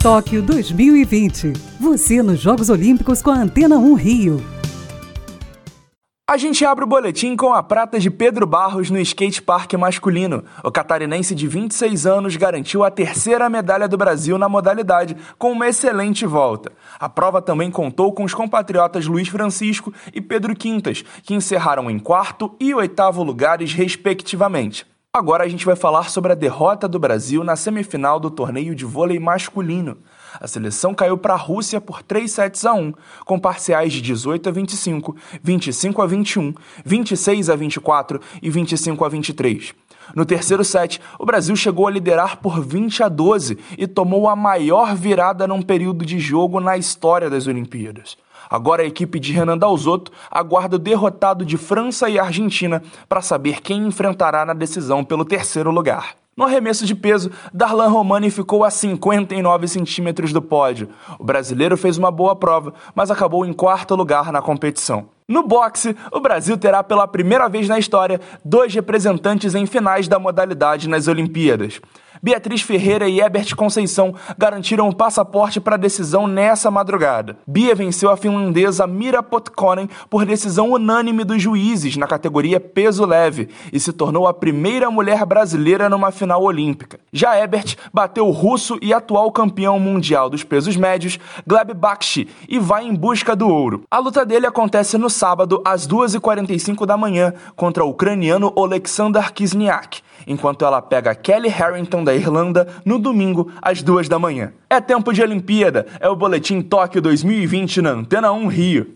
Tóquio 2020. Você nos Jogos Olímpicos com a Antena 1 Rio. A gente abre o boletim com a prata de Pedro Barros no skate park masculino. O catarinense de 26 anos garantiu a terceira medalha do Brasil na modalidade, com uma excelente volta. A prova também contou com os compatriotas Luiz Francisco e Pedro Quintas, que encerraram em quarto e oitavo lugares, respectivamente. Agora a gente vai falar sobre a derrota do Brasil na semifinal do torneio de vôlei masculino. A seleção caiu para a Rússia por 3 sets a 1, com parciais de 18 a 25, 25 a 21, 26 a 24 e 25 a 23. No terceiro set, o Brasil chegou a liderar por 20 a 12 e tomou a maior virada num período de jogo na história das Olimpíadas. Agora a equipe de Renan Dalzotto aguarda o derrotado de França e Argentina para saber quem enfrentará na decisão pelo terceiro lugar. No arremesso de peso, Darlan Romani ficou a 59 centímetros do pódio. O brasileiro fez uma boa prova, mas acabou em quarto lugar na competição. No boxe, o Brasil terá pela primeira vez na história dois representantes em finais da modalidade nas Olimpíadas. Beatriz Ferreira e Ebert Conceição garantiram o passaporte para a decisão nessa madrugada. Bia venceu a finlandesa Mira Potkonen por decisão unânime dos juízes na categoria peso leve e se tornou a primeira mulher brasileira numa final olímpica. Já Ebert bateu o russo e atual campeão mundial dos pesos médios, Gleb Bakshi, e vai em busca do ouro. A luta dele acontece no sábado às 2h45 da manhã contra o ucraniano Oleksandr Kizniak enquanto ela pega Kelly Harrington da Irlanda no domingo às duas da manhã. É tempo de Olimpíada, é o Boletim Tóquio 2020 na Antena 1 Rio.